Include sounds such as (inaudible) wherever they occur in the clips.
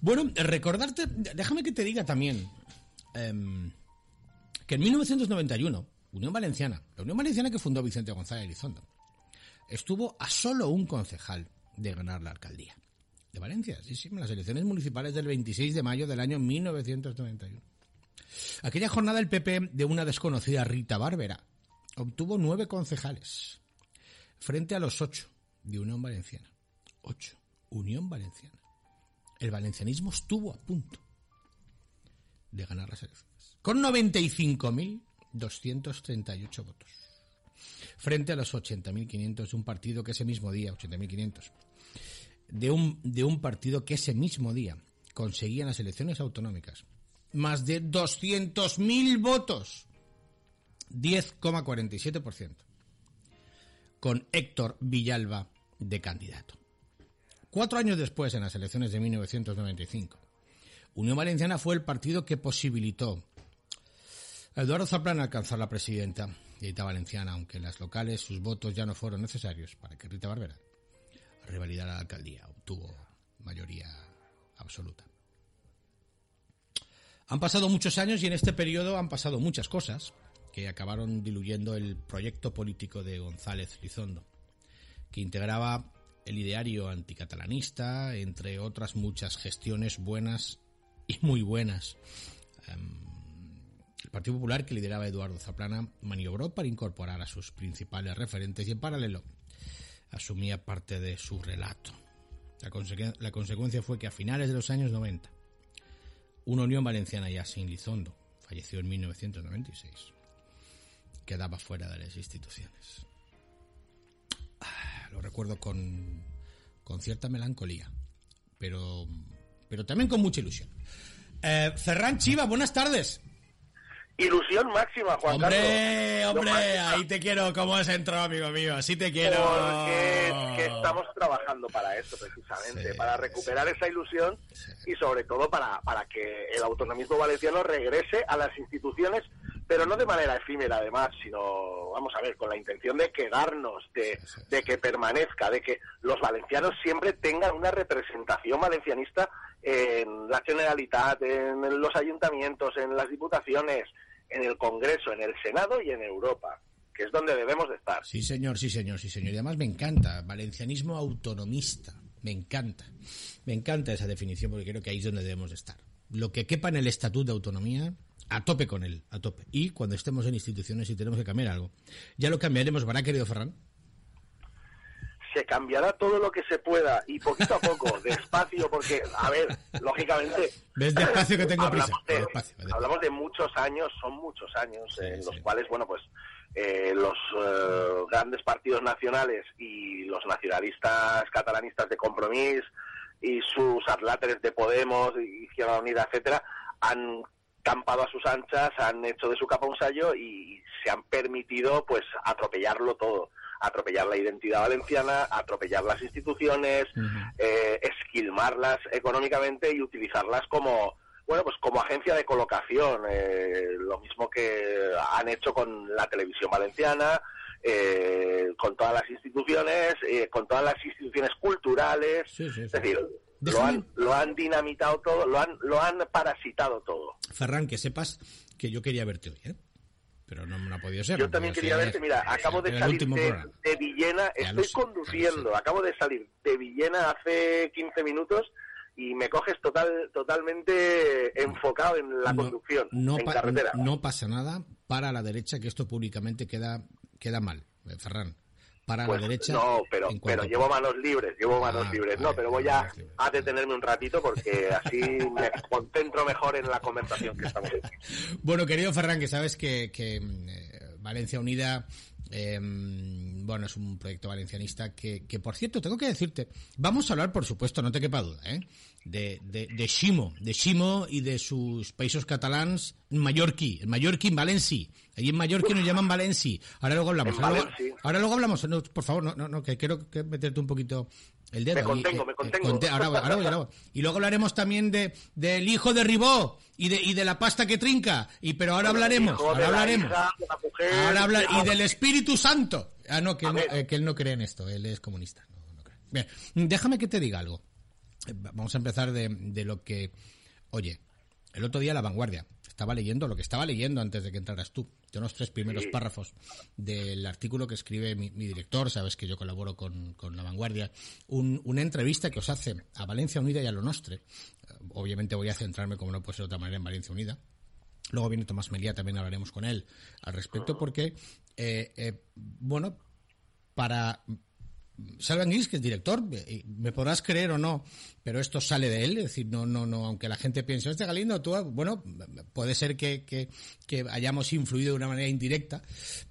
Bueno, recordarte, déjame que te diga también em, que en 1991, Unión Valenciana, la Unión Valenciana que fundó Vicente González Elizondo, estuvo a solo un concejal de ganar la alcaldía de Valencia, sí, sí, en las elecciones municipales del 26 de mayo del año 1991. Aquella jornada el PP de una desconocida Rita Bárbara obtuvo nueve concejales frente a los ocho de Unión Valenciana. Ocho. Unión Valenciana. El valencianismo estuvo a punto de ganar las elecciones. Con 95.238 votos. Frente a los 80.500 de un partido que ese mismo día, 80.500, de un, partido que ese mismo día conseguía en las elecciones autonómicas más de 200.000 votos. 10,47%. Con Héctor Villalba de candidato. Cuatro años después, en las elecciones de 1995, Unión Valenciana fue el partido que posibilitó a Eduardo Zaplana alcanzar la presidenta de Rita Valenciana, aunque en las locales sus votos ya no fueron necesarios para que Rita Barbera revalidara la alcaldía. Obtuvo mayoría absoluta. Han pasado muchos años y en este periodo han pasado muchas cosas que acabaron diluyendo el proyecto político de González Lizondo, que integraba el ideario anticatalanista, entre otras muchas gestiones buenas y muy buenas. Em, el Partido Popular, que lideraba Eduardo Zaplana, maniobró para incorporar a sus principales referentes y en paralelo asumía parte de su relato. La, consecuencia fue que a finales de los años 90, una Unión Valenciana ya sin Lizondo, falleció en 1996, quedaba fuera de las instituciones lo recuerdo con, con cierta melancolía, pero, pero también con mucha ilusión. Eh, Ferran Chiva, buenas tardes. Ilusión máxima, Juan hombre, Carlos. Hombre, ahí te quiero, ¿cómo has entrado, amigo mío? Así te quiero. Porque estamos trabajando para esto, precisamente, para recuperar esa ilusión y sobre todo para, para que el autonomismo valenciano regrese a las instituciones pero no de manera efímera además, sino, vamos a ver, con la intención de quedarnos, de, de, que permanezca, de que los valencianos siempre tengan una representación valencianista en la Generalitat, en los ayuntamientos, en las diputaciones, en el Congreso, en el Senado y en Europa que es donde debemos de estar. Sí, señor, sí, señor, sí, señor. Y además me encanta, valencianismo autonomista. Me encanta. Me encanta esa definición porque creo que ahí es donde debemos de estar. Lo que quepa en el Estatuto de Autonomía, a tope con él, a tope. Y cuando estemos en instituciones y tenemos que cambiar algo, ya lo cambiaremos, ¿verdad, querido Ferran? Se cambiará todo lo que se pueda y poquito a poco, (laughs) despacio, porque, a ver, lógicamente... ¿Ves despacio que tengo hablamos prisa? De, despacio, despacio. Hablamos de muchos años, son muchos años Sí, en los cuales, bueno, pues eh, los eh, grandes partidos nacionales y los nacionalistas catalanistas de Compromís y sus atláteres de Podemos, Izquierda Unida, etcétera, han campado a sus anchas, han hecho de su capa un sallo y se han permitido pues atropellarlo todo, atropellar la identidad valenciana, atropellar las instituciones, eh, esquilmarlas económicamente y utilizarlas como bueno pues como agencia de colocación, eh, lo mismo que han hecho con la televisión valenciana, eh, con todas las instituciones, eh, con todas las instituciones culturales, Sí, sí, sí. es decir, lo han, lo han dinamitado todo, lo han, lo han parasitado todo. Ferran, que sepas que yo quería verte hoy, ¿eh? Pero no, no ha podido ser. Yo no también quería verte, mira, acabo de salir de, Villena, Ya estoy sé, conduciendo, acabo de salir de Villena hace 15 minutos y me coges total, totalmente enfocado en la conducción, no, en carretera. no pasa nada para la derecha, que esto públicamente queda, queda mal, eh, Ferran. Para Pues la derecha. no, pero, pero llevo manos libres, llevo manos Ah, libres. No, pero voy a, manos a detenerme un ratito porque así me concentro mejor en la conversación que estamos. (laughs) Bueno, querido Ferran, que sabes que, que, mm, eh, Valencia Unida, eh, bueno, es un proyecto valencianista que, que, por cierto, tengo que decirte, vamos a hablar, por supuesto, no te quepa duda, ¿eh? de, de, de Ximo, de Ximo y de sus países catalans en Mallorquí, en Mallorquí, en Valenci. Allí en Mallorquí nos llaman Valenci. Ahora luego hablamos. Ahora luego, Valenci. ahora luego hablamos. No, por favor, no, no, no, que quiero meterte un poquito el dedo. Me contengo, eh, me eh, contengo. conte- ahora, ahora voy, ahora voy. Y luego hablaremos también de del hijo de Ribó y de, y de la pasta que trinca. Y pero ahora hablaremos, ahora la hablaremos. hija, de la mujer, Ahora habla- hijo y de- del Espíritu Santo. Ah, no, que él no, eh, que él no cree en esto, él es comunista. No, no cree. Bien, déjame que te diga algo. vamos a empezar de, de lo que, oye, el otro día La Vanguardia, estaba leyendo lo que estaba leyendo antes de que entraras tú, de unos tres primeros párrafos del artículo que escribe mi, director, sabes que yo colaboro con, La Vanguardia, una entrevista que os hace a Valencia Unida y a Lo Nostre. Obviamente voy a centrarme, como no puede ser de otra manera, en Valencia Unida. Luego viene Tomás Melía, también hablaremos con él al respecto, porque, eh, eh, bueno, para Salvan Gris, que es director, me podrás creer o no, pero esto sale de él, es decir, no, no, no, aunque la gente piense, este Galindo, tú, bueno, puede ser que, que, hayamos influido de una manera indirecta,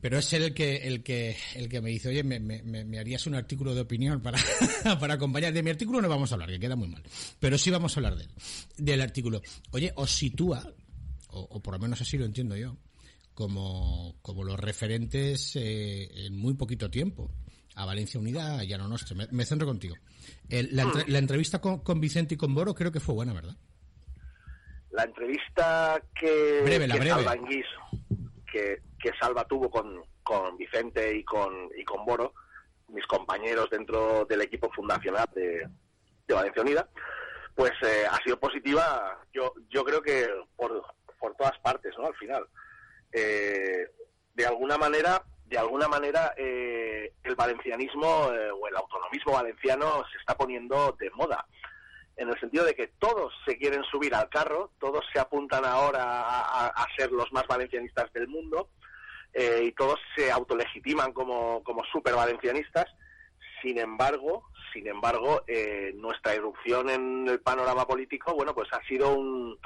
pero es él el que, el que, el que me dice, oye, me, me, me harías un artículo de opinión para, (laughs) para acompañar. De mi artículo no vamos a hablar, que queda muy mal, pero sí vamos a hablar de él, del artículo. Oye, os sitúa, o, por lo menos así lo entiendo yo, como, como los referentes eh, en muy poquito tiempo a Valencia Unida y a no Nostre. Me, centro contigo. la, entrevista con, Vicente y con Boro creo que fue buena, ¿verdad? La entrevista que, breve, que Salva que, que, Salva tuvo con, con Vicente y con, y con Boro, mis compañeros dentro del equipo fundacional de, Valencia Unida, pues eh, ha sido positiva, yo, yo creo que por, por todas partes, ¿no? Al final. Eh, de alguna manera de alguna manera eh, el valencianismo eh, o el autonomismo valenciano se está poniendo de moda, en el sentido de que todos se quieren subir al carro, todos se apuntan ahora a, ser los más valencianistas del mundo eh, y todos se autolegitiman como, como super valencianistas. Sin embargo, sin embargo, nuestra irrupción en el panorama político, bueno, pues ha sido un,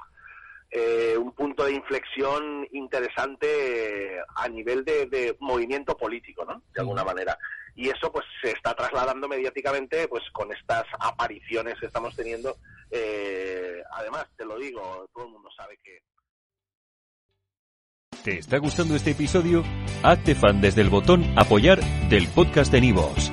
eh, un punto de inflexión interesante a nivel de, movimiento político, ¿no? De alguna manera. Y eso pues se está trasladando mediáticamente pues con estas apariciones que estamos teniendo. Eh, además, te lo digo, todo el mundo sabe que... ¿Te está gustando este episodio? Hazte fan desde el botón apoyar del podcast de Nivos.